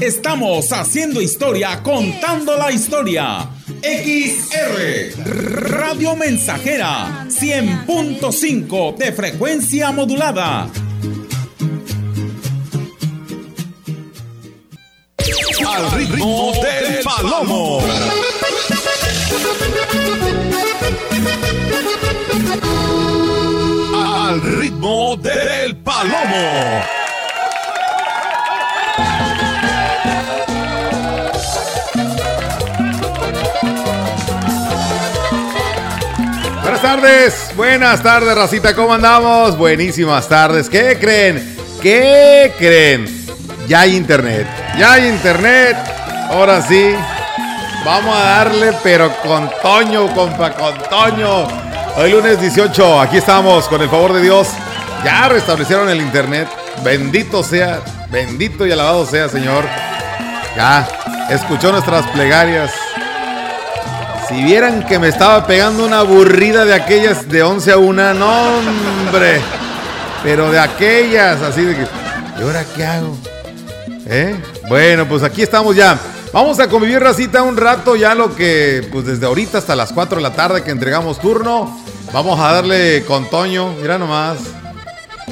Estamos haciendo historia, contando la historia. XR Radio Mensajera 100.5 de frecuencia modulada. Al ritmo del palomo. Al ritmo del palomo. Buenas tardes, buenas tardes, racita, ¿cómo andamos? Buenísimas tardes. ¿Qué creen? ¿Qué creen? Ya hay internet, ya hay internet. Ahora sí, vamos a darle, pero con Toño, compa, con Toño. Hoy lunes 18, aquí estamos, con el favor de Dios. Ya restablecieron el internet. Bendito sea, bendito y alabado sea, Señor. Ya, escuchó nuestras plegarias. Si vieran que me estaba pegando una aburrida de aquellas de 11 a 1, no, hombre. Pero de aquellas, así de que, ¿y ahora qué hago? ¿Eh? Bueno, pues aquí estamos ya. Vamos a convivir, racita, un rato, ya lo que, pues desde ahorita hasta las 4 de la tarde que entregamos turno. Vamos a darle con Toño, mira nomás.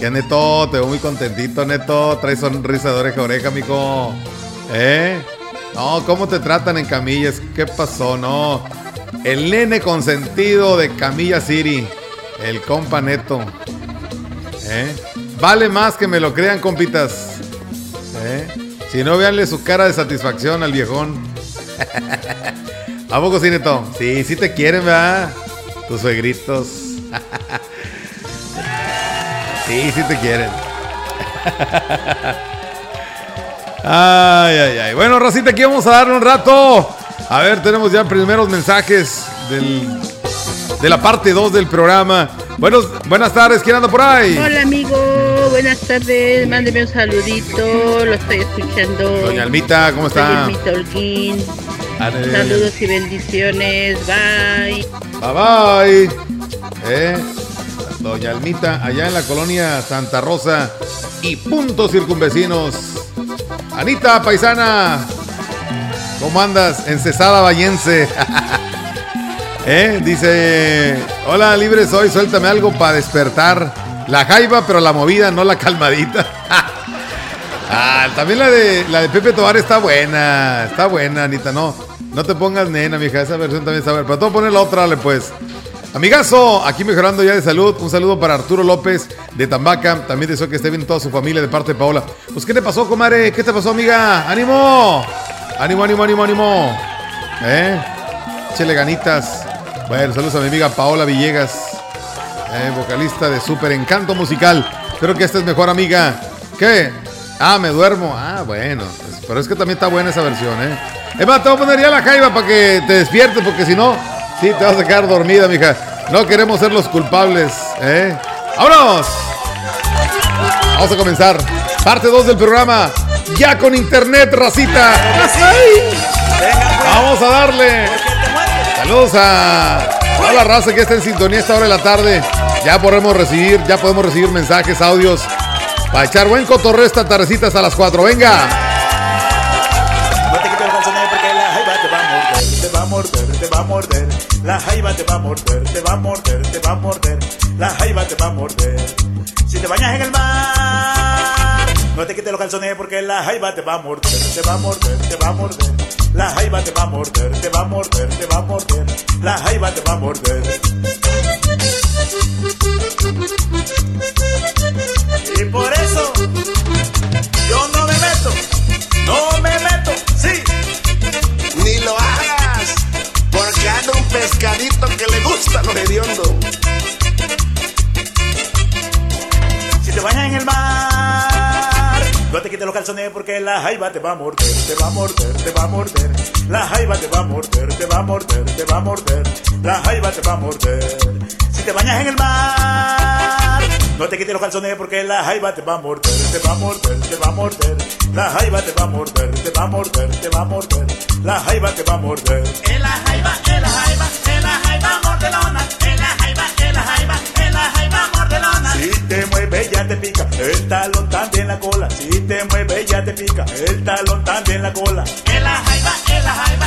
Que Neto, te veo muy contentito, Neto. Trae sonrisa de oreja a oreja, mijo. ¿Eh? No, ¿cómo te tratan en camillas? ¿Qué pasó? No. El nene consentido de Camilla City. El compa Neto. ¿Eh? Vale más que me lo crean, compitas. ¿Eh? Si no, véanle su cara de satisfacción al viejón. ¿A poco sí, Neto? Sí, sí te quieren, ¿verdad? Tus suegritos. sí, sí te quieren. Ay, ay, ay. Bueno, Racita, aquí vamos a darle un rato. A ver, tenemos ya primeros mensajes del, de la parte 2 del programa. Buenos, buenas tardes, ¿quién anda por ahí? Hola amigo, buenas tardes, mándeme un saludito, lo estoy escuchando. Doña Almita, ¿cómo está? Soy Almita Holguín. Saludos y bendiciones, bye. Bye bye. Eh, Doña Almita, allá en la colonia Santa Rosa y puntos circunvecinos. Anita, paisana, ¿cómo andas? En Cesada Vallense. ¿Eh? Dice, hola, libre soy, suéltame algo para despertar. La jaiba, pero la movida, no la calmadita. ah, también la de, la de Pepe Tobar está buena, está buena, Anita, no. No te pongas nena, mija, esa versión también está buena. Pero a poner la otra, dale pues. Amigazo, aquí mejorando ya de salud. Un saludo para Arturo López de Tambaca. También deseo que esté bien toda su familia de parte de Paola. Pues, ¿qué te pasó, comadre? ¿Qué te pasó, amiga? ¡Ánimo! ¡Ánimo, ánimo, ánimo, ánimo! ¿Eh? Échele ganitas. Bueno, saludos a mi amiga Paola Villegas, eh, vocalista de Super Encanto Musical. Espero que estés mejor, amiga. ¿Qué? Ah, me duermo. Ah, bueno. pero es que también está buena esa versión, ¿eh? Es te voy a poner ya la jaiba para que te despiertes, porque si no, sí, te vas a quedar dormida, mija. No queremos ser los culpables, ¿eh? ¡Vámonos! Vamos a comenzar. Parte 2 del programa. Ya con internet, racita. Vamos a darle. Saludos a toda la raza que está en sintonía a esta hora de la tarde. Ya podemos recibir, ya podemos recibir mensajes, audios. Para echar buen cotorreo esta tardecita hasta las 4. Venga. La jaiba te va a morder, te va a morder, te va a morder. La jaiba te va a morder. Si te bañas en el mar, no te quites los calzones porque la jaiba te va a morder, te va a morder, te va a morder. La jaiba te va a morder, te va a morder, te va a morder. La jaiba te va a morder. Y por eso yo no me meto, no me pescadito que le gusta lo hediondo. Si te bañas en el mar, no te quites los calzones porque la jaiba te va a morder, te va a morder, te va a morder. La jaiba te va a morder, te va a morder, te va a morder. La jaiba te va a morder. Te bañas en el mar, no te quites los calzones porque la jaiba te va a morder, te va a morder, te va a morder. La jaiba te va a morder, te va a morder, te va a morder. La jaiba te va a morder. En la jaiba, en la jaiba, en la jaiba mordelona, en la jaiba, en la jaiba, en la jaiba mordelona. Si te mueve ya te pica, el talón también la cola. Si te mueve ya te pica, el talón también la cola. En la jaiba, en la jaiba,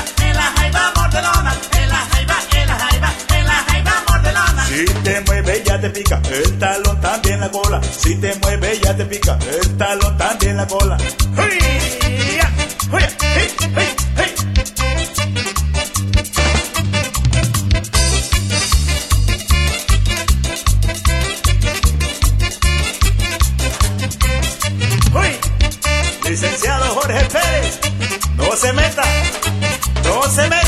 Si te mueve ya te pica, el talón también la cola. Si te mueve ya te pica, el talón también la cola. Licenciado Jorge Pérez, no se meta, no se meta,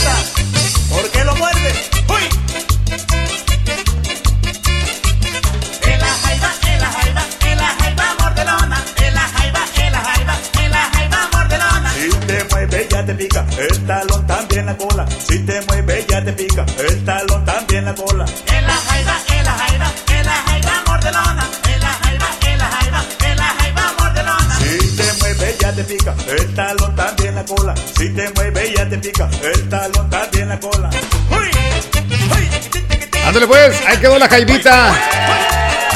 Si te mueve ya te pica, el talón también la cola. En la jaiba, en la jaiba, en la jaiba mordelona, en la jaiba, en la jaiba, en la jaiba mordelona. Si te mueve ya te pica, el talón también la cola. Si te mueve ya te pica, el talón también la cola. Ándale pues, ahí quedó la jaibita.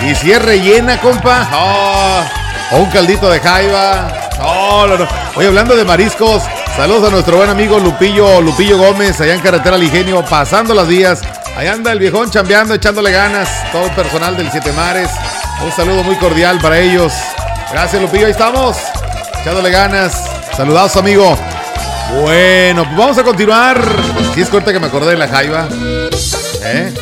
Y si es rellena, compa. Oh, o un caldito de jaiba. No, no, no. Oye, hablando de mariscos, saludos a nuestro buen amigo Lupillo, Lupillo Gómez, allá en Carretera Ligenio, pasando las días. Ahí anda el viejón chambeando, echándole ganas. Todo el personal del Siete Mares. Un saludo muy cordial para ellos. Gracias, Lupillo, ahí estamos. Echándole ganas. Saludados, amigo. Bueno, pues vamos a continuar. Si es corta que me acordé de la jaiba. ¿Eh?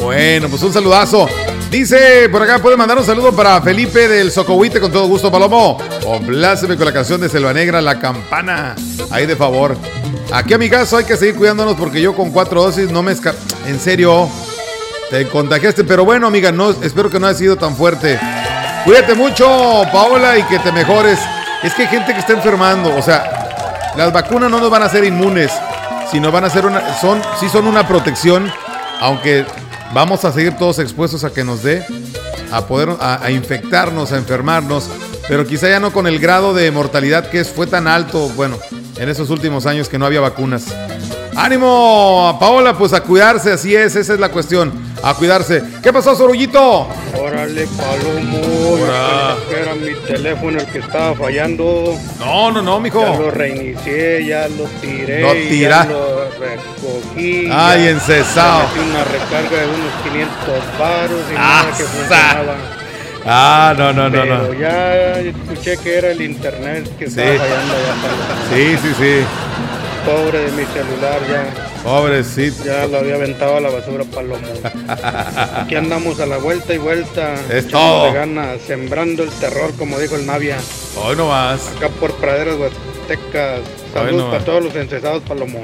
Bueno, pues un saludazo. Dice por acá, puede mandar un saludo para Felipe del Socohuite con todo gusto, Palomo. Compláceme con la canción de Selva Negra, La Campana. Ahí de favor. Aquí a mi caso hay que seguir cuidándonos porque yo con cuatro dosis no me esca... En serio, te contagiaste. Pero bueno, amiga, no, espero que no haya sido tan fuerte. Cuídate mucho, Paola, y que te mejores. Es que hay gente que está enfermando. O sea, las vacunas no nos van a hacer inmunes, sino van a ser una... Son, sí son una protección, aunque vamos a seguir todos expuestos a que nos dé, a poder, a, a infectarnos, a enfermarnos, pero quizá ya no con el grado de mortalidad que fue tan alto, bueno, en esos últimos años que no había vacunas. ¡Ánimo! Paola, pues a cuidarse, así es, esa es la cuestión, a cuidarse. ¿Qué pasó, Sorullito? Órale, Palomo. Que Era mi teléfono el que estaba fallando. No, no, no, Ya mijo. lo reinicié, ya lo tiré. Lo tira- Ya lo recogí. Ay, ya- encesado. ya metí una recarga de unos 500 baros y Ah, nada que sa- funcionaba. Ah, no, no, no, Pero no. ya escuché que era el internet que Sí. estaba fallando ya. Sí, sí, sí. Pobre de mi celular, ya, Pobrecito. ya lo había aventado a la basura, Palomo. Aquí andamos a la vuelta y vuelta. Es todo. ganas, sembrando el terror, como dijo el Navia. Hoy no más. Acá por praderas huastecas. Saludos para todos los encesados, Palomo.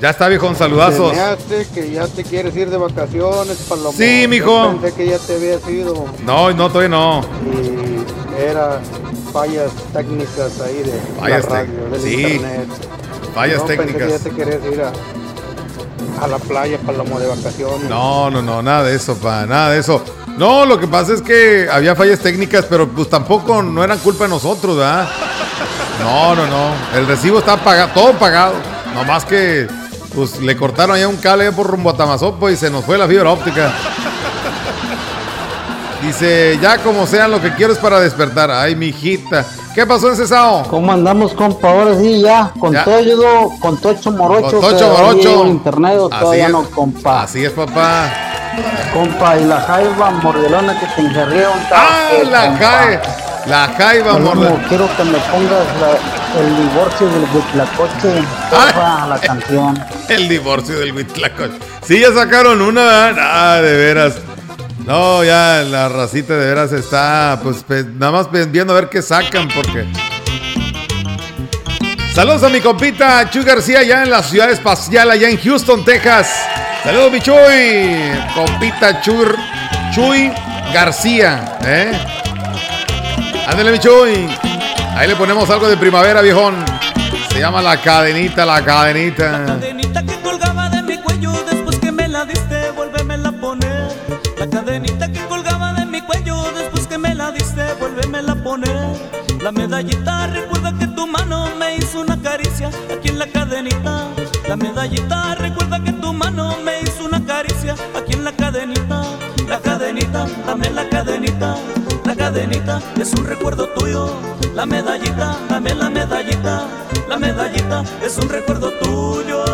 Ya está, viejo, saludazos. Me hace que ya te quieres ir de vacaciones, Palomo. Sí, Yo mijo. Pensé que ya te habías ido No, no, todavía no. y era fallas técnicas ahí de Fallas la radio, del sí. internet. Fallas No, Pensé que técnicas. ya te querías ir a, a la playa, Palomo, de vacaciones. No, no, no, nada de eso, pa, nada de eso. No, lo que pasa es que había fallas técnicas, pero pues tampoco no eran culpa de nosotros, ¿verdad? No, no, no. El recibo está pagado, todo pagado. Nomás que pues le cortaron allá un cable por rumbo a Tamazopo y se nos fue la fibra óptica. Dice, ya como sea, lo que quiero es para despertar. Ay, mi hijita. ¿Qué pasó en Cesao? ¿Cómo andamos, compa? Ahora sí, ya, con Ya. todo, con Tocho Morocho. Con Tocho Morocho. internet todavía es. no, compa. Así es, papá. Compa, y la jaiba mordelona que te encerré un ¡Ah, la jaiba! La jaiba, morder. quiero que me pongas la- el divorcio del Huitlacoche, porfa, la canción. El divorcio del Huitlacoche. Sí, ya sacaron una. Ah, de veras. No, ya la racita de veras está, pues, nada más viendo a ver qué sacan, porque. Saludos a mi compita Chuy García, allá en la ciudad espacial, allá en Houston, Texas. Saludos, mi Chuy. Compita Chuy, Chuy García, ¿eh? Ándale, mi Chuy. Ahí le ponemos algo de primavera, viejón. Se llama la cadenita, la cadenita. cadenita que colgaba de mi cuello después que me la diste, vuélvemela a poner. La cadenita que colgaba de mi cuello después que me la diste, vuélvemela a poner. La medallita recuerda que tu mano me hizo una caricia aquí en la cadenita. La medallita recuerda que tu mano me hizo una caricia aquí en la cadenita. La cadenita, dame la cadenita. Es un recuerdo tuyo. La medallita, dame la medallita. La medallita es un recuerdo tuyo.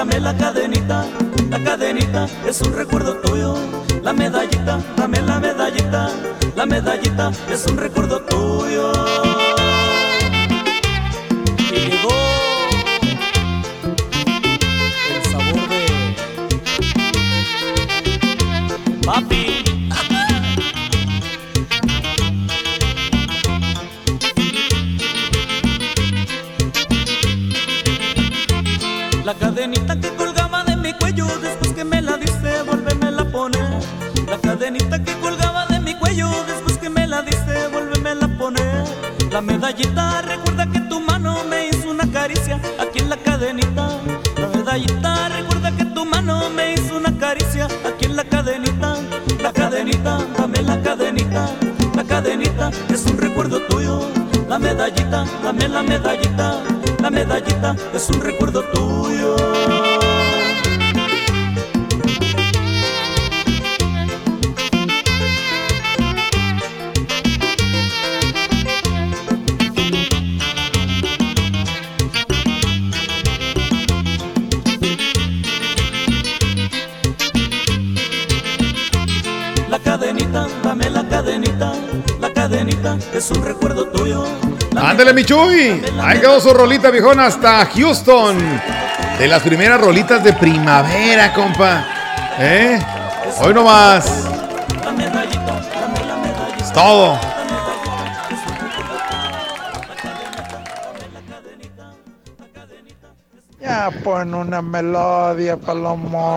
Dame la cadenita. La cadenita es un recuerdo tuyo. La medallita, dame la medallita. La medallita es un recuerdo tuyo. La cadenita que colgaba de mi cuello después que me la diste, vuélvemela a poner. La cadenita que colgaba de mi cuello después que me la diste, vuélvemela a poner. La medallita recuerda que tu mano me hizo una caricia aquí en la cadenita. La medallita recuerda que tu mano me hizo una caricia aquí en la cadenita. La cadenita, dame la cadenita. La cadenita es un recuerdo tuyo. La medallita, dame la medallita. La medallita es un recuerdo tuyo. La cadenita, dame la cadenita. La cadenita es un recuerdo tuyo. Ándale, mi Chuy. Ahí quedó su rolita, viejón, hasta Houston. De las primeras rolitas de primavera, compa. ¿Eh? Hoy nomás. Es todo. Ya pon una melodía, Palomo.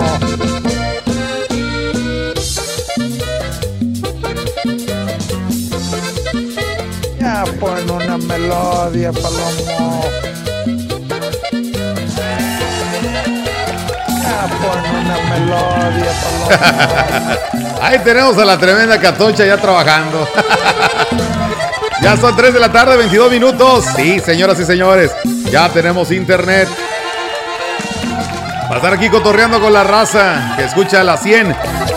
Ya pon una melodía, Palomo. Ya pon una melodía, Palomo. Ahí tenemos a la tremenda Catocha ya trabajando. ya son 3 de la tarde, 22 minutos. Sí, señoras y señores, ya tenemos internet. Va a estar aquí cotorreando con la raza que escucha la 100,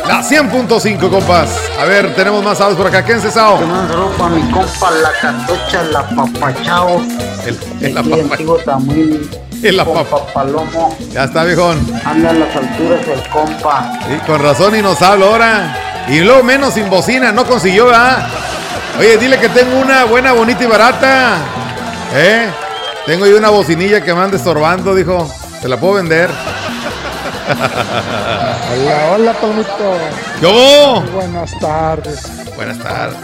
la 100.5, compas. A ver, tenemos más audios por acá. ¿Quién se sao? Te mando saludos para mi compa, la catocha, la papachao. El, el la Aquí papa- antiguo Tamuín. El papa- Palomo. Ya está, viejón. Anda a las alturas el compa. Sí, con razón y nos habla ahora. Y luego menos sin bocina, no consiguió, ¿verdad? Oye, dile que tengo una buena, bonita y barata. ¿Eh? Tengo ahí una bocinilla que me anda estorbando, dijo. ¿Se la puedo vender? Hola, hola, Palomito. ¿Cómo? Buenas tardes. Buenas tardes.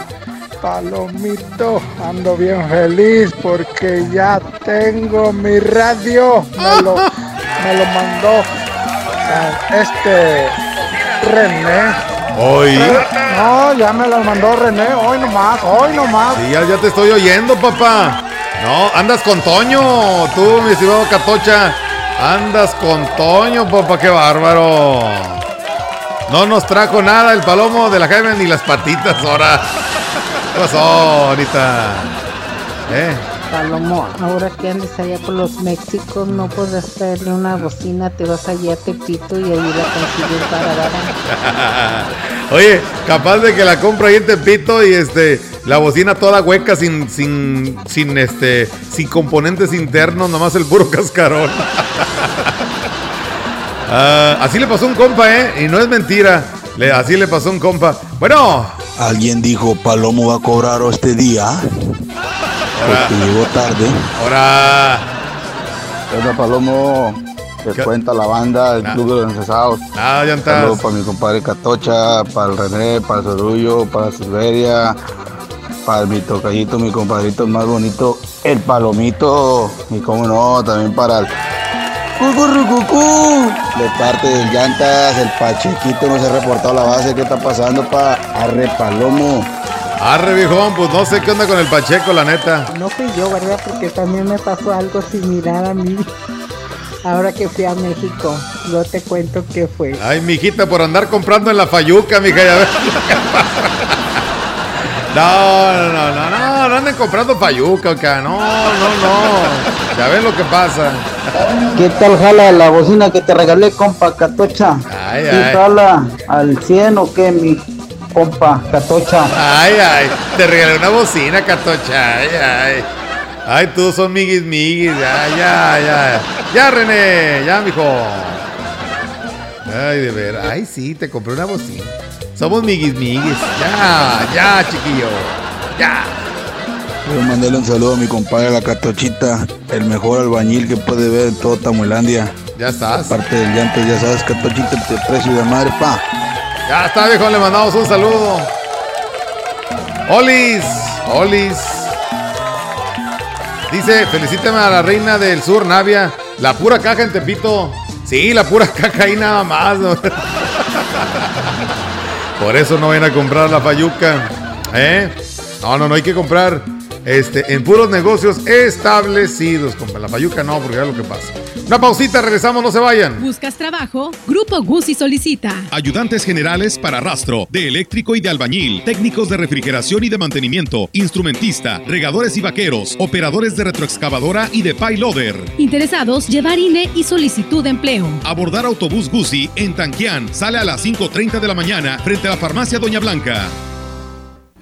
Palomito, ando bien feliz porque ya tengo mi radio. Me lo, me lo mandó este René. Hoy. No, ya me lo mandó René, hoy nomás, hoy nomás. Sí, ya, ya te estoy oyendo, papá. No, andas con Toño, tú, mi estimado Catocha. Andas con Toño, papá, qué bárbaro. No nos trajo nada el palomo de la Jaime ni las patitas ahora. ¿Qué pasó ahorita? ¿Eh? Palomo, ahora que andes allá por los Méxicos, no puedes traerle una bocina, te vas allá a Tepito y ahí la consigues barata. Oye, capaz de que la compro ahí en Tepito y este la bocina toda hueca sin sin sin este sin componentes internos, nomás el puro cascarón. Ah, así le pasó un compa, ¿eh? Y no es mentira. Le- así le pasó un compa. Bueno, Alguien dijo Palomo va a cobrar este día porque llegó tarde. ahora. Hola Palomo, te cuenta la banda, el Club de los Encesados. Ah, ya estás. Saludos para mi compadre Catocha, para el René, para el Sorullo, para Silveria, para mi tocallito, mi compadrito más bonito, el Palomito, y cómo no, también para el Cucurrucucú. De parte del Llantas, el Pachequito no se ha reportado la base. ¿Qué está pasando, pa? Arre Palomo. Arre, viejón, pues no sé qué onda con el Pacheco, la neta. No fui yo, ¿verdad? Porque también me pasó algo similar a mí. Ahora que fui a México, no te cuento qué fue. Ay, mijita, por andar comprando en la Fayuca, mija, ya ves pasa. No, no, no, no, no anden comprando Fayuca, acá. No, no, no. Ya ves lo que pasa. ¿Qué tal jala la bocina que te regalé, compa Catocha? Ay, ¿Sí ay. jala al 100 o qué, mi compa Catocha? Ay, ay, te regalé una bocina, Catocha. Ay, ay. Ay, tú son miguis, miguis. Ya, ya, ya. Ya, René, ya, mijo. Ay, de ver. Ay, sí, te compré una bocina. Somos miguis, miguis. Ya, ya, chiquillo. Ya. Quiero mandarle un saludo a mi compadre La Catochita, el mejor albañil que puede ver en todo Tamuelandia. Ya estás. Parte del Llantas, ya sabes, Catochita, te precio de madre, pa. Ya está, viejo, le mandamos un saludo. Olis, Olis. Dice, felicítame a la reina del sur, Navia. La pura caja en Tepito. Sí, la pura caja ahí nada más. ¿no? Por eso no ven a comprar la fayuca. ¿Eh? No, no, no hay que comprar este, en puros negocios establecidos. Compra la fayuca no, porque es lo que pasa. Una pausita, regresamos, no se vayan. ¿Buscas trabajo? Grupo Guzzi solicita. Ayudantes generales para rastro, de eléctrico y de albañil, técnicos de refrigeración y de mantenimiento, instrumentista, regadores y vaqueros, operadores de retroexcavadora y de payloader. Interesados, llevar INE y solicitud de empleo. Abordar autobús Guzzi en Tanquián sale a las 5.30 de la mañana frente a la farmacia Doña Blanca.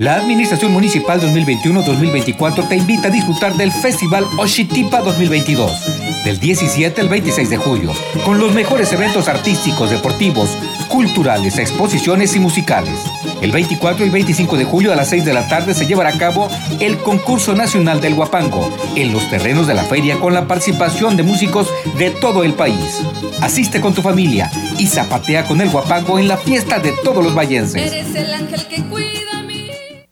La Administración Municipal 2021-2024 te invita a disfrutar del Festival Oshitipa 2022, del 17 al 26 de julio, con los mejores eventos artísticos, deportivos, culturales, exposiciones y musicales. El 24 y 25 de julio a las 6 de la tarde se llevará a cabo el Concurso Nacional del Guapango, en los terrenos de la feria con la participación de músicos de todo el país. Asiste con tu familia y zapatea con el Guapango en la fiesta de todos los vallenses. Eres el ángel que cuida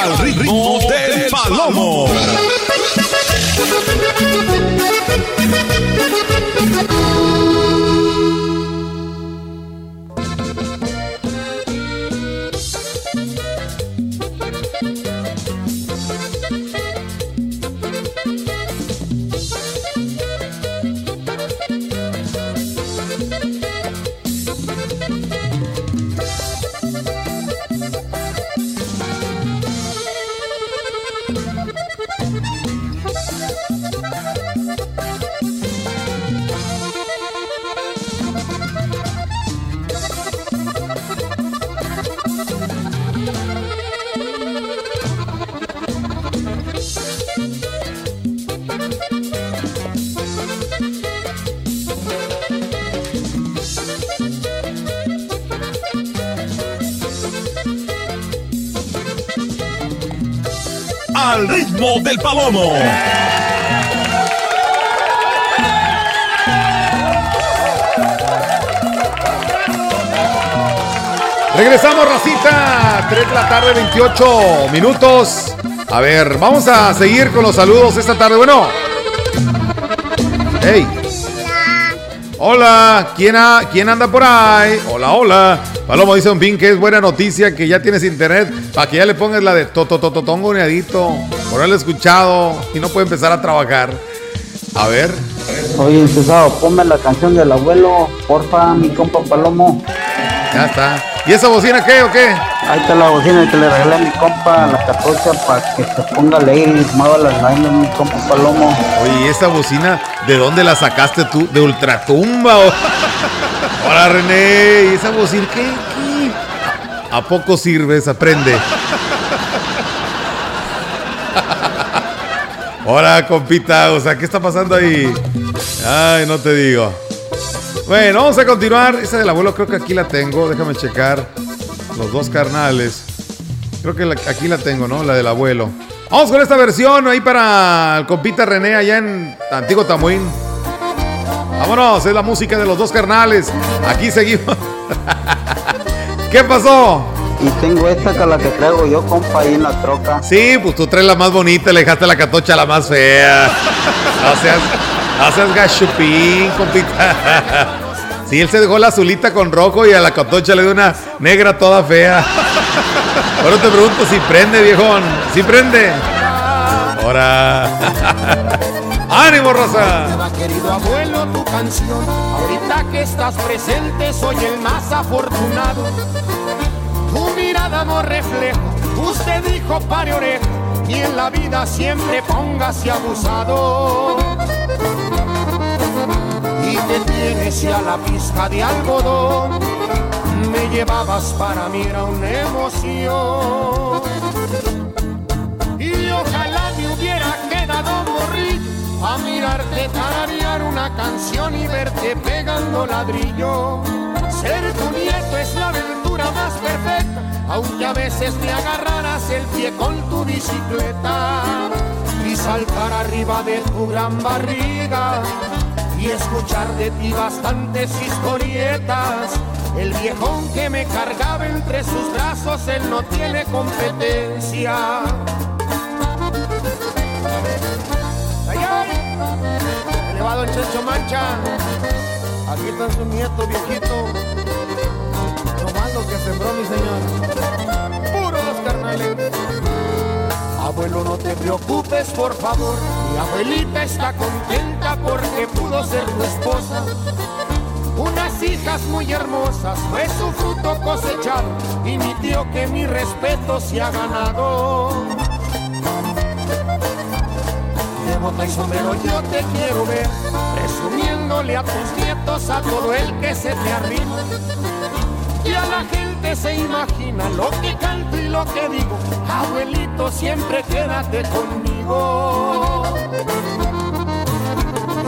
Al ritmo del palomo. Palomo. Regresamos, racita. 3 de la tarde, 28 minutos. A ver, vamos a seguir con los saludos esta tarde. Bueno. Hey. Hola, ¿quién, ha- ¿quién anda por ahí? Hola, hola. Palomo dice un pin que es buena noticia que ya tienes internet para que ya le pongas la de totototongo neadito. Por haberlo escuchado y no puede empezar a trabajar. A ver. Oye, Cesado, ponme la canción del abuelo, porfa, mi compa Palomo. Ya está. ¿Y esa bocina qué o qué? Ahí está la bocina que le regalé a mi compa, la catorcha, para que se ponga a leer y mueva las vainas, mi compa Palomo. Oye, ¿y esa bocina de dónde la sacaste tú? ¿De Ultratumba? o- Hola, René. ¿Y esa bocina qué? qué? ¿A, poco sirve esa? Prende. Hola, compita. O sea, ¿qué está pasando ahí? Ay, no te digo. Bueno, vamos a continuar. Esa del abuelo creo que aquí la tengo. Déjame checar. Los dos carnales. Creo que la- aquí la tengo, ¿no? La del abuelo. Vamos con esta versión ahí para el compita René allá en Antiguo Tamuín. Vámonos, es la música de los dos carnales. Aquí seguimos. ¿Qué pasó? Y tengo esta que la que traigo yo, compa, ahí en la troca. Sí, pues tú traes la más bonita, le dejaste la catocha la más fea. No seas, no seas gachupín, compita. Sí, él se dejó la azulita con rojo y a la catocha le dio una negra toda fea. Ahora te pregunto si prende, viejón. ¿Si prende? Ahora. ¡Ánimo, Rosa! Querido abuelo, tu canción, ahorita que estás presente soy el más afortunado. Tu mirada no refleja, usted dijo pare oreja, y en la vida siempre póngase abusado. Y te tienes ya la pizca de algodón, me llevabas para mí era una emoción. Y ojalá me hubiera quedado morrillo a mirarte tararear una canción y verte pegando ladrillo. Ser tu nieto es la aventura más perfecta, aunque a veces me agarraras el pie con tu bicicleta y saltar arriba de tu gran barriga y escuchar de ti bastantes historietas. El viejón que me cargaba entre sus brazos, él no tiene competencia. Ay, ay. Elevado el Checho Mancha. Aquí está su nieto viejito. Lo que sembró mi señor. Puro los carnales. Abuelo, no te preocupes, por favor. Mi abuelita está contenta porque pudo ser tu esposa. Unas hijas muy hermosas, fue su fruto cosechado. Y mi tío que mi respeto se ha ganado. De bota y sombrero yo te quiero ver, presumiéndole a tus nietos a todo el que se te arrima. Y a la gente se imagina lo que canto y lo que digo. Abuelito, siempre quédate conmigo.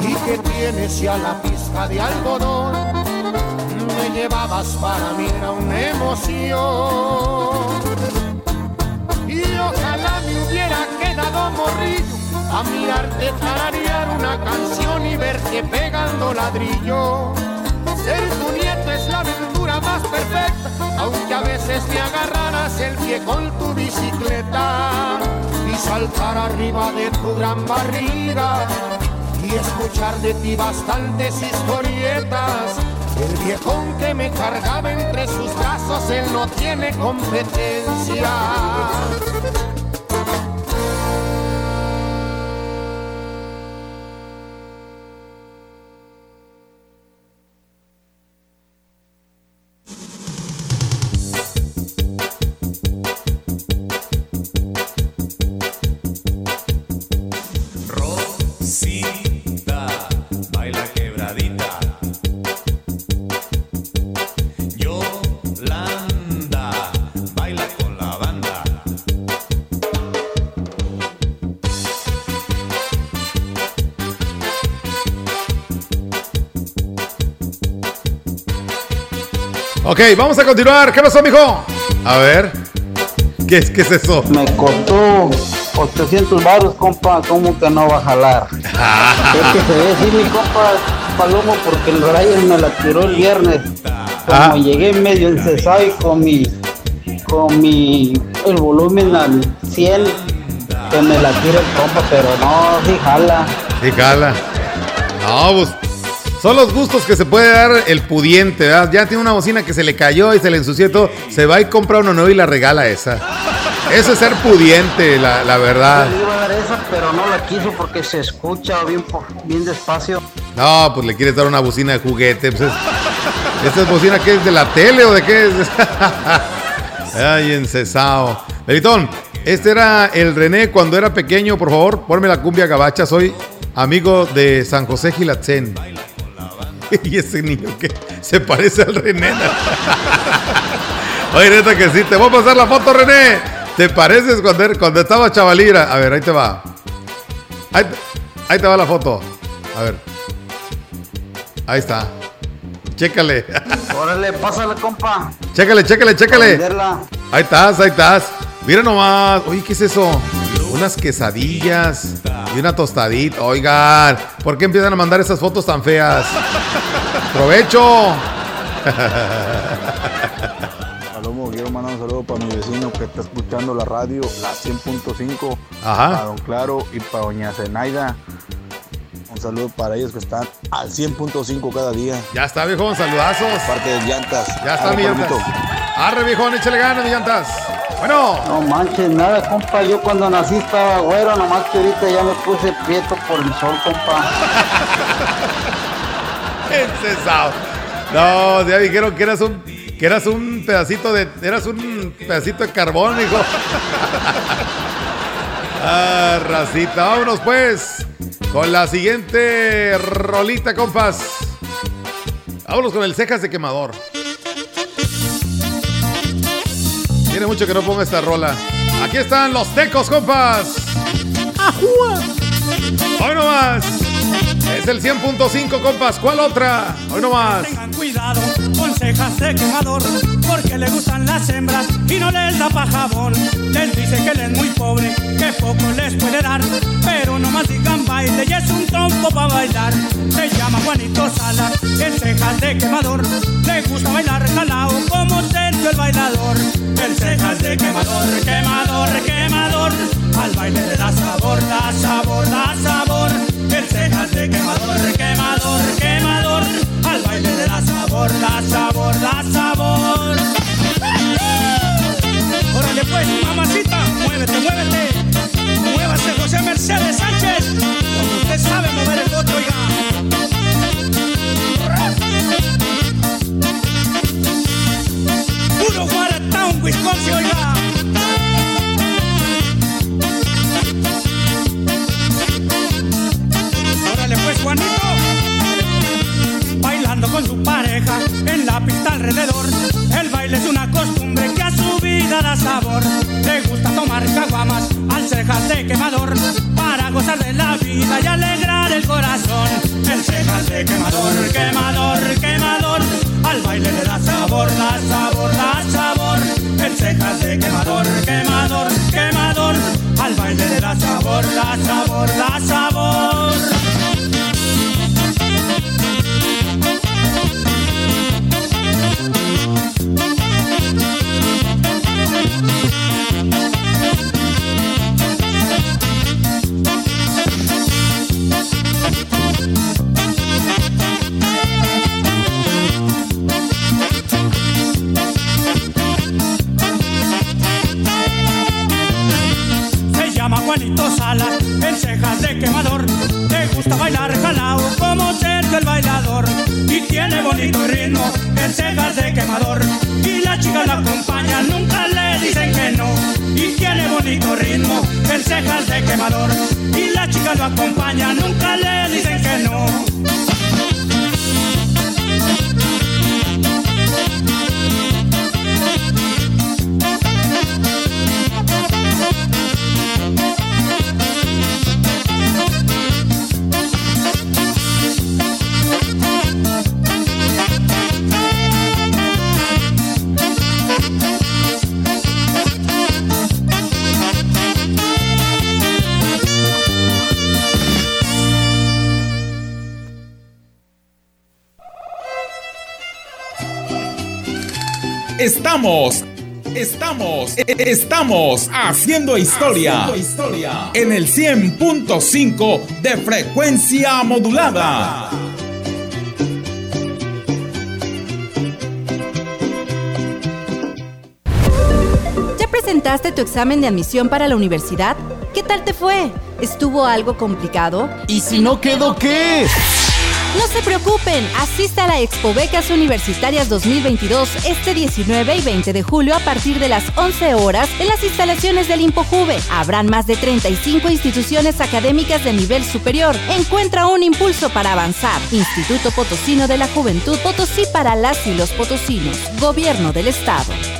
Y que tienes ya la pizca de algodón, me llevabas para mí era una emoción. Y ojalá me hubiera quedado morrillo a mirarte tararear una canción y verte pegando ladrillo. Ser tu nieto es la aventura más perfecta, aunque a veces me agarraras el pie con tu bicicleta y saltar arriba de tu gran barriga y escuchar de ti bastantes historietas. El viejón que me cargaba entre sus brazos, él no tiene competencia. Ok, vamos a continuar. ¿Qué pasó, mijo? A ver. ¿Qué es, qué es eso? Me costó 800 baros, compa, ¿cómo que no va a jalar? es que se ve así mi compa Palomo porque el Brian me la tiró el viernes. Como Ah. llegué medio encesado y con mi, con mi, el volumen al 100, que me la tira el compa, pero no, sí jala. Sí, cala. No, pues. Son los gustos que se puede dar el pudiente, ¿verdad? Ya tiene una bocina que se le cayó y se le ensució y todo. Se va y compra uno nuevo y la regala esa. Eso es ser pudiente, la, la verdad. Yo le iba a dar esa, pero no la quiso porque se escucha bien, bien despacio. No, pues le quieres dar una bocina de juguete. Pues es- ¿Esta es bocina que es de la tele o de qué es? Ay, encesado. Beritón, este era el René cuando era pequeño. Por favor, ponme la cumbia gabacha. Soy amigo de San José Gilatzen. Y ese niño que se parece al René. Oye, neta que sí. Te voy a pasar la foto, René. ¿Te pareces cuando, er- cuando estaba chavalira? A ver, ahí te va. Ahí, ahí te va la foto. A ver. Ahí está. Chécale. Órale, pásale, compa. Chécale, chécale, chécale. Ahí estás, ahí estás. Mira nomás. Oye, ¿qué es eso? Unas quesadillas y una tostadita. Oigan, ¿por qué empiezan a mandar esas fotos tan feas? ¡Provecho! Palomo, quiero mandar un saludo para mi vecino que está escuchando la radio, la 100.5. Ajá. Para Don Claro y para Doña Zenaida. Un saludo para ellos que están al 100.5 cada día. Ya está, viejón, saludazos. Parte de llantas. Ya está, mi llantas. Arre, viejón, échale ganas, mi llantas. Bueno. No manches, nada, compa. Yo cuando nací estaba güero, nomás que ahorita ya me puse prieto por el sol, compa. Encesado. No, ya dijeron que eras un que eras un pedacito de eras un pedacito de carbón, hijo. ah, racita, vámonos pues con la siguiente rolita, compas. Vámonos con el cejas de quemador. Tiene mucho que no ponga esta rola. Aquí están los tecos, compas. Hoy nomás. Es el 100.5, compas. ¿Cuál otra? Hoy nomás. Tengan cuidado con cejas de quemador, porque le gustan las hembras y no les da pa' jabón. Les dice que él es muy pobre, que poco les puede dar, pero no más digan baile y es un trompo pa' bailar. Se llama Juanito Sala, en cejas de quemador, le gusta bailar jalao como Sergio el bailador. El cejas de quemador, quemador, quemador, al baile le da sabor, da sabor, da sabor. El cejas de quemador, quemador, quemador, al baile le da sabor, da sabor, da sabor. Órale pues, mamacita, muévete, muévete. Muévase, José Mercedes Sánchez. Usted sabe mover el bote, oiga. Estamos, estamos, estamos haciendo historia, Haciendo historia. en el 100.5 de frecuencia modulada. ¿Ya presentaste tu examen de admisión para la universidad? ¿Qué tal te fue? ¿Estuvo algo complicado? ¿Y si no quedó qué? No se preocupen, asista a la Expo Becas Universitarias 2022 este 19 y 20 de julio a partir de las 11 horas en las instalaciones del ImpoJuve. Habrán más de 35 instituciones académicas de nivel superior. Encuentra un impulso para avanzar. Instituto Potosino de la Juventud Potosí para las y los potosinos. Gobierno del Estado.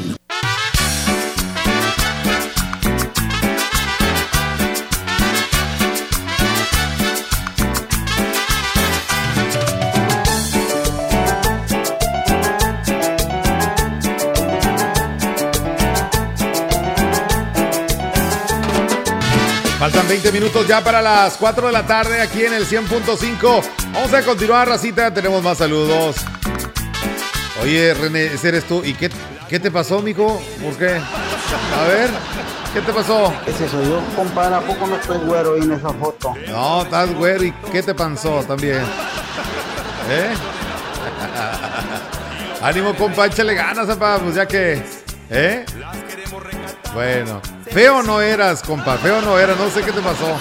20 minutos ya para las 4 de la tarde aquí en el 100.5. Vamos a continuar, racita. Tenemos más saludos. Oye, René, ese eres tú. ¿Y qué, qué te pasó, mijo? ¿Por qué? A ver, ¿qué te pasó? Ese soy yo, compadre. ¿A poco no estoy güero ahí en esa foto? No, estás güero. ¿Y qué te pasó también? ¿Eh? Ánimo, compa, échale ganas, papá, pues ya que. ¿Eh? Bueno. Feo no eras, compa, feo no eras, no sé qué te pasó.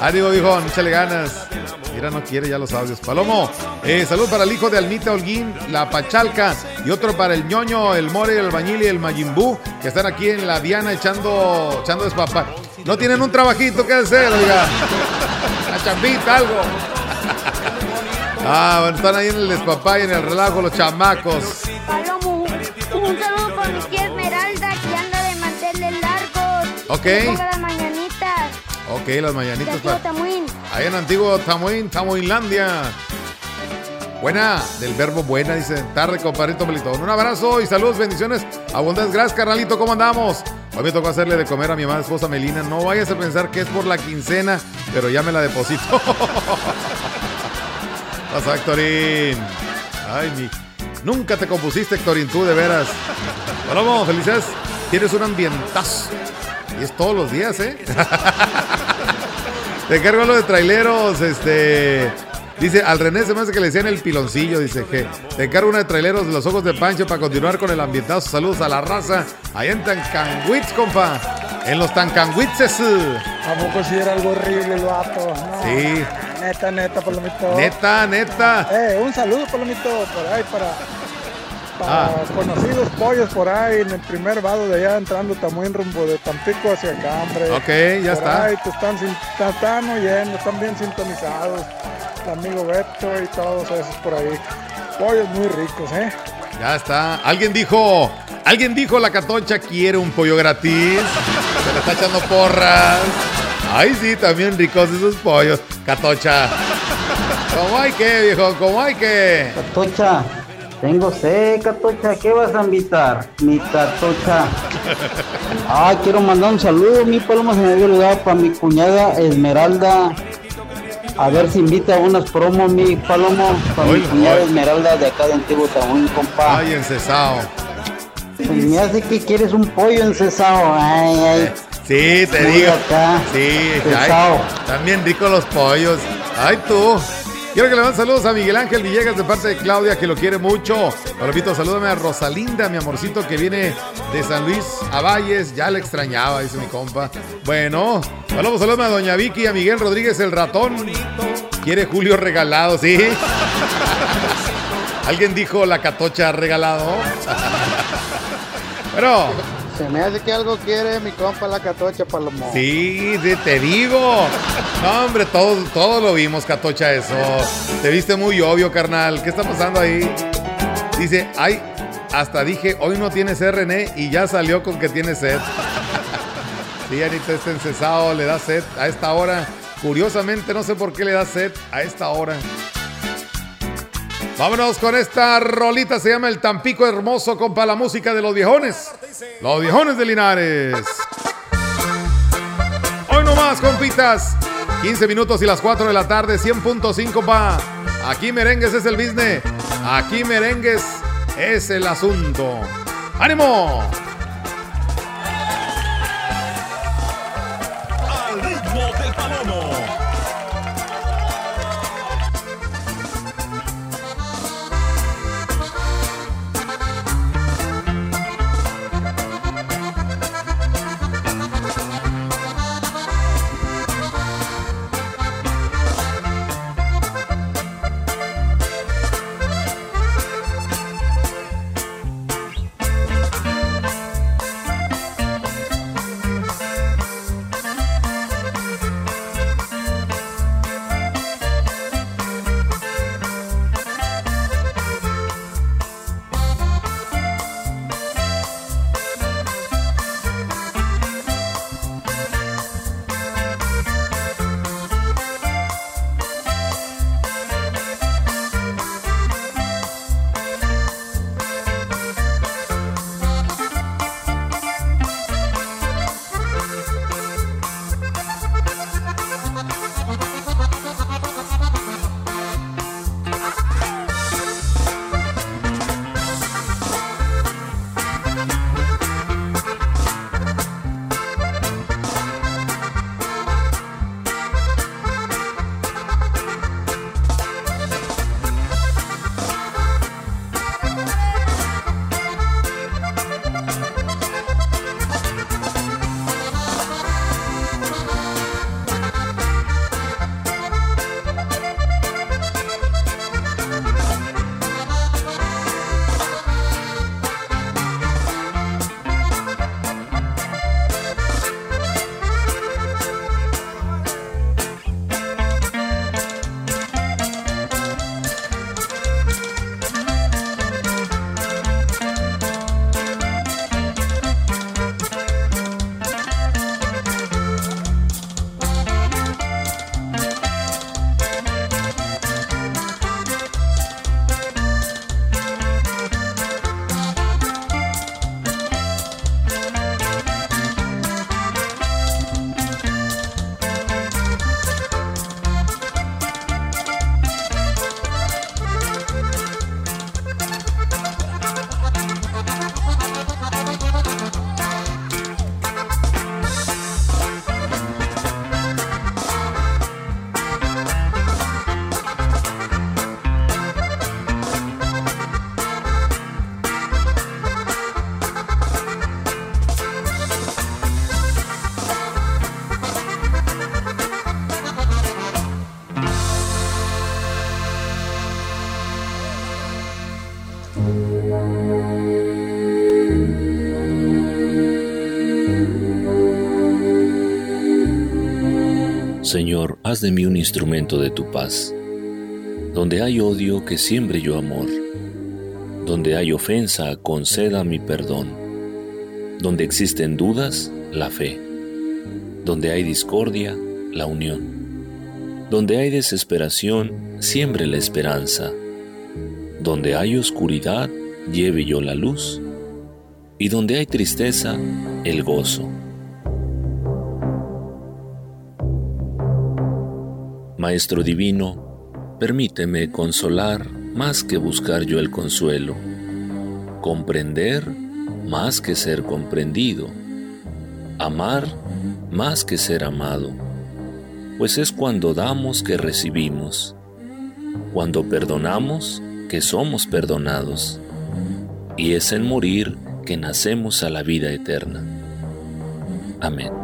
Ánimo, viejón, échale ganas. Mira, no quiere ya los audios. Palomo, eh, salud para el hijo de Almita Holguín, la Pachalca, y otro para el ñoño, el More, el Albañil y el Mayimbú, que están aquí en la Diana echando, echando despapá. No tienen un trabajito que hacer, oiga. Una chambita, algo. Ah, están ahí en el despapá y en el relajo los chamacos. Ok. Que ponga las mañanitas. Ok, las mañanitas. De Tío pa- Tamuín. Ahí en antiguo Tamuín, Tamuinlandia. Buena, del verbo buena, dice. Tarde, compadrito Melitón. Un abrazo y saludos, bendiciones. Abundantes, gracias, carnalito. ¿Cómo andamos? Hoy me tocó hacerle de comer a mi amada esposa Melina. No vayas a pensar que es por la quincena, pero ya me la deposito. Pasa, Héctorín. Ay, mi. Nunca te compusiste, Héctorín, tú de veras. Palomo, felicidades. Tienes un ambientazo. Y es todos los días, ¿eh? Te encargo lo de traileros, este. Dice, al René se me hace que le decían el piloncillo, dice que te encargo una de traileros de los ojos de Pancho para continuar con el ambientazo. Saludos a la raza. Allá en Tancanwitz, compa. En los Tancanwitzes. ¿A poco si era algo horrible el vato? No, Sí. Neta, neta, Palomito. Neta, neta. Eh, un saludo, Palomito, por ahí para Ah. conocidos pollos por ahí en el primer vado de allá entrando Tamuín rumbo de Tampico hacia acá, hombre. Ok, ya Por está. ahí te están, sin- te están oyendo, están bien sintonizados. El amigo Beto y todos esos por ahí. Pollos muy ricos, ¿eh? Ya está. Alguien dijo, alguien dijo la catocha quiere un pollo gratis. Se le está echando porras. Ay, sí, también ricos esos pollos. Catocha. ¿Cómo hay que, viejo? ¿Cómo hay que? Catocha, tengo sed, Catocha. ¿Qué vas a invitar? Mi Catocha. Ah, quiero mandar un saludo. Mi paloma se me había olvidado para mi cuñada Esmeralda. A ver si invita a unas promos, mi palomo. Para mi cuñada. Esmeralda de acá de Antiguo Tamuín, compa. Ay, encesado. Se me hace que quieres un pollo encesado. Ay, ay. Sí, te Muy digo. acá, Sí, ay, también ricos los pollos. Ay, tú. Quiero que le manden saludos a Miguel Ángel Villegas de parte de Claudia, que lo quiere mucho. Repito, salúdame a Rosalinda, mi amorcito, que viene de San Luis a Valles. Ya le extrañaba, dice mi compa. Bueno, saludos, saludos a Doña Vicky, a Miguel Rodríguez, el ratón. Quiere Julio regalado, ¿sí? ¿Alguien dijo la catocha regalado? Pero, Me hace que algo quiere mi compa la catocha Palomo. Sí, sí, te digo. No, hombre, todos, todos lo vimos, Catocha, eso. Te viste muy obvio, carnal. ¿Qué está pasando ahí? Dice, ay, hasta dije, hoy no tienes RN y ya salió con que tiene sed. Sí, Anita, este encesado le da sed a esta hora. Curiosamente, no sé por qué le da sed a esta hora. Vámonos con esta rolita, se llama El Tampico Hermoso, compa, la música de los viejones. Los viejones de Linares. Hoy nomás, compitas. 15 minutos y las 4 de la tarde, 100.5 pa. Aquí merengues es el business. Aquí merengues es el asunto. ¡Ánimo! Señor, haz de mí un instrumento de tu paz. Donde hay odio, que siembre yo amor. Donde hay ofensa, conceda mi perdón. Donde existen dudas, la fe. Donde hay discordia, la unión. Donde hay desesperación, siembre la esperanza. Donde hay oscuridad, lleve yo la luz. Y donde hay tristeza, el gozo. Maestro Divino, permíteme consolar más que buscar yo el consuelo, comprender más que ser comprendido, amar más que ser amado, pues es cuando damos que recibimos, cuando perdonamos que somos perdonados, y es en morir que nacemos a la vida eterna. Amén.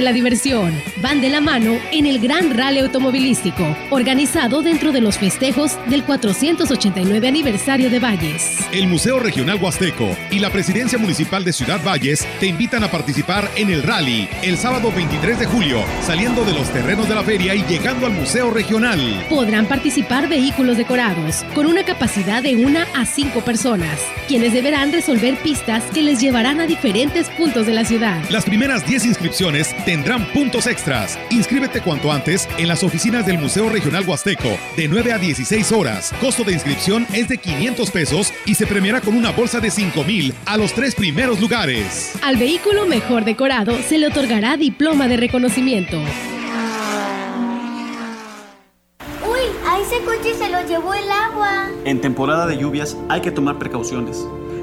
Y la diversión van de la mano en el Gran Rally Automovilístico, organizado dentro de los festejos del 489 aniversario de Valles. El Museo Regional Huasteco y la Presidencia Municipal de Ciudad Valles te invitan a participar en el rally el sábado 23 de julio, saliendo de los terrenos de la feria y llegando al Museo Regional. Podrán participar vehículos decorados con una capacidad de una a cinco personas, quienes deberán resolver pistas que les llevarán a diferentes puntos de la ciudad. Las primeras 10 inscripciones tendrán puntos extras. Inscríbete cuanto antes en las oficinas del Museo Regional Huasteco de 9 a 16 horas. Costo de inscripción es de 500 pesos y se premiará con una bolsa de 5 mil a los tres primeros lugares. Al vehículo mejor decorado se le otorgará diploma de reconocimiento. Uy, a ese coche se lo llevó el agua. En temporada de lluvias hay que tomar precauciones.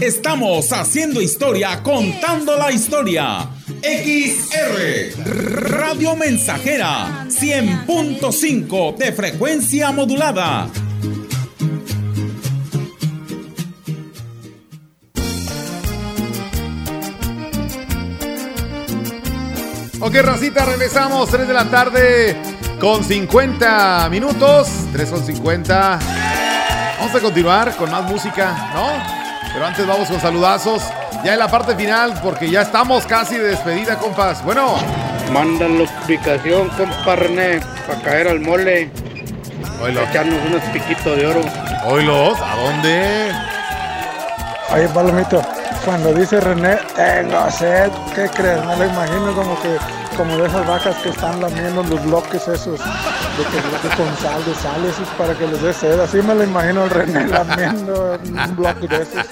Estamos haciendo historia, contando la historia. XR Radio Mensajera 100.5 de frecuencia modulada. Ok, racita, regresamos 3 de la tarde con 50 minutos. 3 con 50. Vamos a continuar con más música, ¿no? Pero antes vamos con saludazos. Ya en la parte final, porque ya estamos casi de despedida, compas. Bueno. Mandan la ubicación, compa René, para caer al mole. Oilo. Echarnos unos piquitos de oro. Oilos, ¿a dónde? Oye, Palomito, cuando dice René, tengo sed, ¿qué crees? Me lo imagino como que, como de esas vacas que están lamiendo los bloques esos, de que con sal, de sal, esos para que les dé sed. Así me lo imagino el René lamiendo un bloque de esos.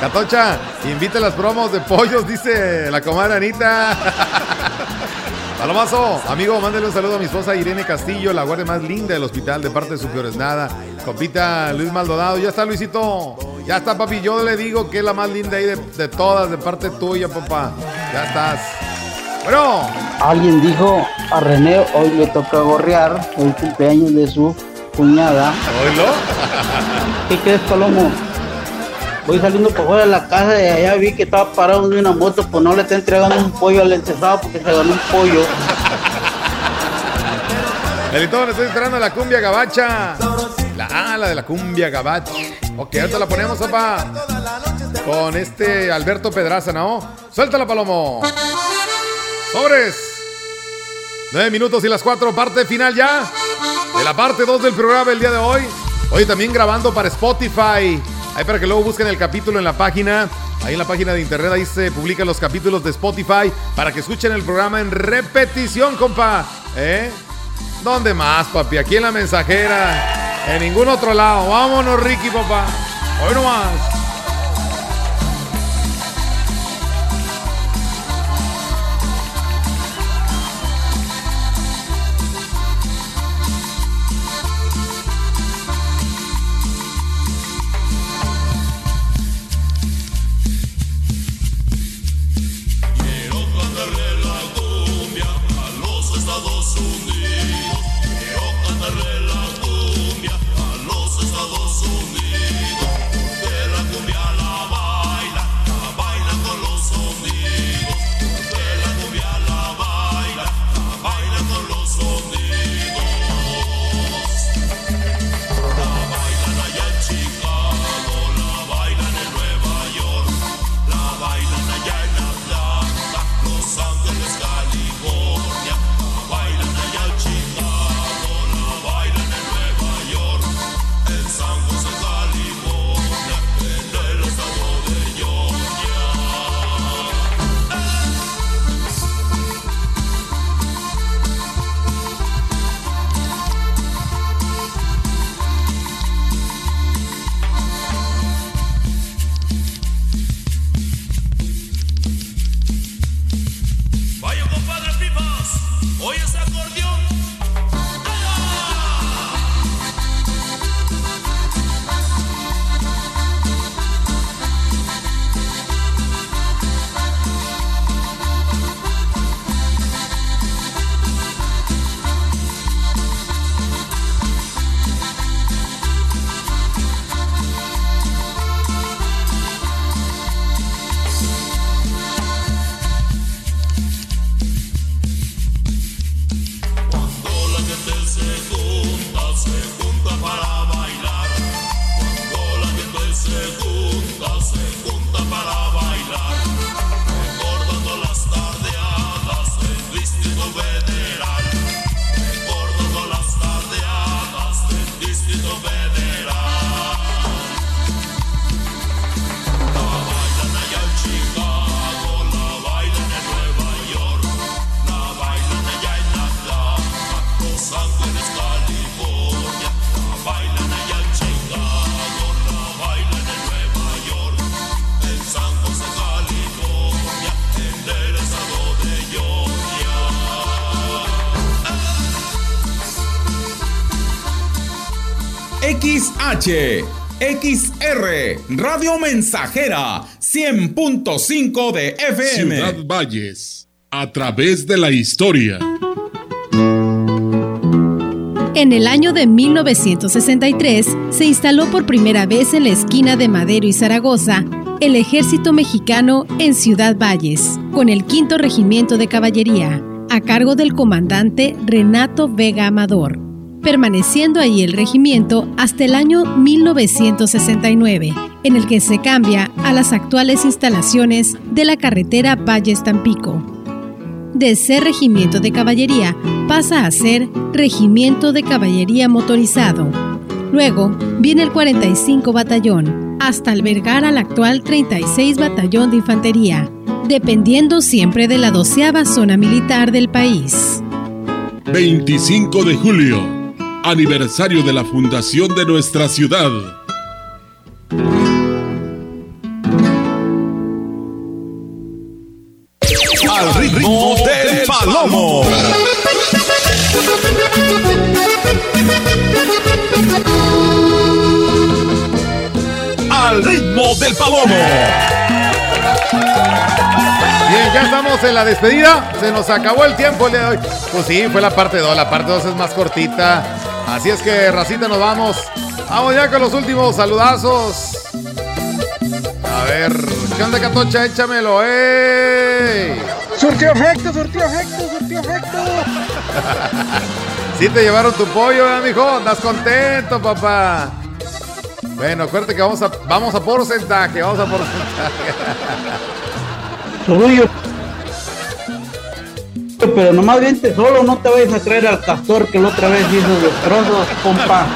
Catocha, invita las promos de pollos, dice la comadre Anita. Palomazo, amigo, mándale un saludo a mi esposa Irene Castillo, la guardia más linda del hospital, de parte de su peor es nada. Compita Luis Maldonado, ya está Luisito, ya está papi, yo le digo que es la más linda ahí de, de todas, de parte tuya, papá. Ya estás. Bueno. Alguien dijo a René, hoy le toca gorrear el cumpleaños de su cuñada. ¿Oílo? ¿Qué crees, Palomo? Voy saliendo por fuera de la casa y allá vi que estaba parado de una moto, pues no le está entregando un pollo al encesado porque se ganó un pollo. Delitón, estoy esperando la cumbia gabacha. La, ah, la de la cumbia gabacha. Ok, ahorita la ponemos, papá. Con este Alberto Pedraza, ¿no? Suéltala, Palomo. Sobres. Nueve minutos y las cuatro, parte final ya. De la parte 2 del programa el día de hoy. Hoy también grabando para Spotify. Ahí para que luego busquen el capítulo en la página. Ahí en la página de internet, ahí se publican los capítulos de Spotify para que escuchen el programa en repetición, compa. ¿Eh? ¿Dónde más, papi? Aquí en la mensajera. En ningún otro lado. Vámonos, Ricky, papá. Hoy nomás. Oye Radio Mensajera, 100.5 de FM. Ciudad Valles, a través de la historia. En el año de 1963 se instaló por primera vez en la esquina de Madero y Zaragoza el ejército mexicano en Ciudad Valles, con el quinto regimiento de caballería, a cargo del comandante Renato Vega Amador, permaneciendo ahí el regimiento hasta el año 1969, en el que se cambia a las actuales instalaciones de la carretera Valles-Tampico. De ser regimiento de caballería pasa a ser regimiento de caballería motorizado. Luego viene el 45 Batallón, hasta albergar al actual 36 Batallón de Infantería, dependiendo siempre de la doceava zona militar del país. 25 de julio, aniversario de la fundación de nuestra ciudad. Al ritmo del palomo. Al ritmo del palomo. Bien, ya estamos en la despedida. Se nos acabó el tiempo el día de hoy. Pues sí, fue la parte 2. La parte 2 es más cortita. Así es que, racita, nos vamos. Vamos ya con los últimos saludazos. A ver, ¿qué onda, Catocha? Échamelo, ¡ey! Surtió efecto, surtió efecto, surtió efecto. Sí te llevaron tu pollo, ¿eh, mijo? Andas contento, papá. Bueno, acuérdate que vamos a, vamos a porcentaje, vamos a porcentaje. Pero nomás vente solo, no te vayas a traer al castor que la otra vez hizo destrozos, compa.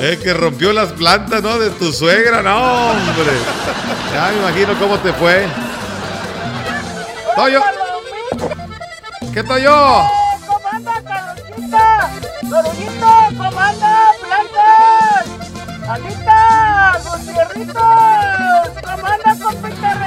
Es que rompió las plantas, ¿no? De tu suegra, no, hombre. Ya me imagino cómo te fue. Toyo. ¿Qué Toyo? ¡Comanda, Carolita! ¡Carolita, comanda, plantas! ¡Alitas, Gutierritos! ¡Comanda, compita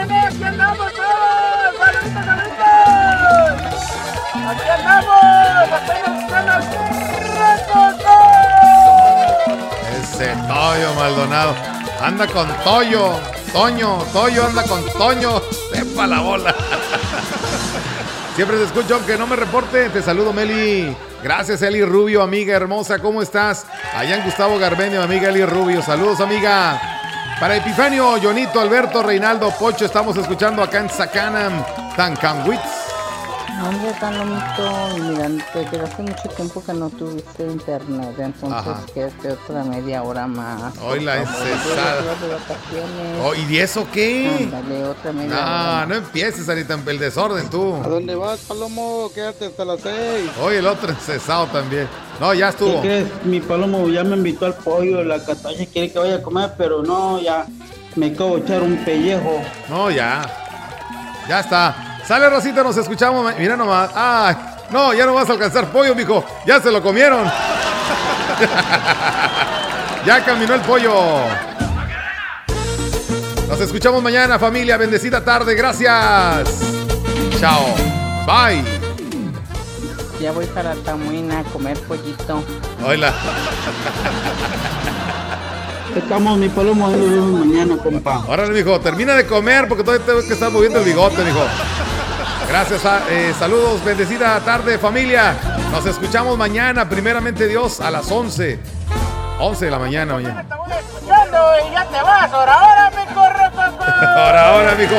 Anda con Toyo. Toño, Toyo anda con Toño. Sepa la bola. Siempre te escucho, aunque no me reporte. Te saludo, Meli. Gracias, Eli Rubio, amiga hermosa. ¿Cómo estás? Allá en Gustavo Garbenio, amiga Eli Rubio. Saludos, amiga. Para Epifanio, Jonito, Alberto, Reinaldo, Pocho, estamos escuchando acá en Sacanam, Tancanwitz. Hombre, Palomito, mira, te quedaste mucho tiempo que no tuviste internet, entonces quédate otra media hora más. Hoy la encesada. Oh, ¿Y eso qué? Ándale, otra media No, hora. no empieces, Anita, el desorden tú. ¿A dónde vas, Palomo? Quédate hasta las seis. Oye, el otro encesado también. No, ya ¿Qué estuvo. crees? Mi palomo ya me invitó al pollo, la catacha quiere que vaya a comer, pero no, ya me acabo de echar un pellejo. No, ya. Ya está. Sale, Rosita, nos escuchamos. Mira nomás. Ay, no, ya no vas a alcanzar pollo, mijo. Ya se lo comieron. ya caminó el pollo. Nos escuchamos mañana, familia. Bendecida tarde. Gracias. chao. Bye. Ya voy para Tamuina a comer pollito. Hola. Estamos, mi palomo, mañana, compa. Órale, mijo, termina de comer porque todavía tengo que estar moviendo el bigote, mijo. Gracias, a- eh, saludos, bendecida tarde, familia. Nos escuchamos mañana, primeramente Dios, a las 11. 11 de la mañana, mañana. Escuchando y ya te vas. Ahora, ahora me corre, papá. Ahora, ahora, mijo.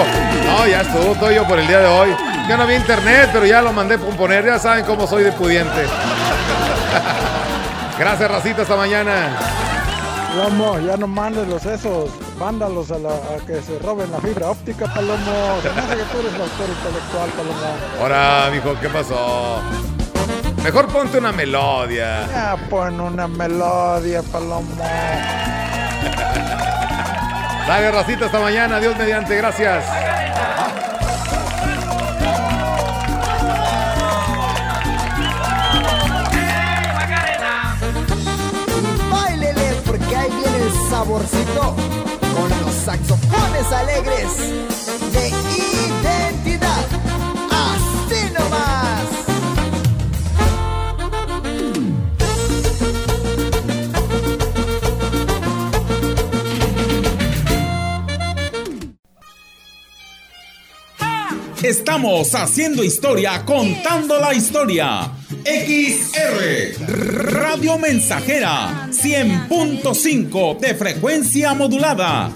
No, ya estuvo todo yo por el día de hoy. Ya no había internet, pero ya lo mandé componer. Ya saben cómo soy de pudiente. Gracias, Racita, hasta mañana. Palomo, ya no mandes los esos. Mándalos a, la, a que se roben la fibra óptica, Palomo. Se me hace que tú eres el autor intelectual, Palomo. Ahora, mijo, ¿qué pasó? Mejor ponte una melodia. Ya pon una melodía, Palomo. Dale, Racita, hasta mañana. Dios mediante, gracias. Báilele porque ahí viene el saborcito saxofones alegres de identidad. Así nomás. Estamos haciendo historia, contando la historia. XR Radio Mensajera 100.5 de frecuencia modulada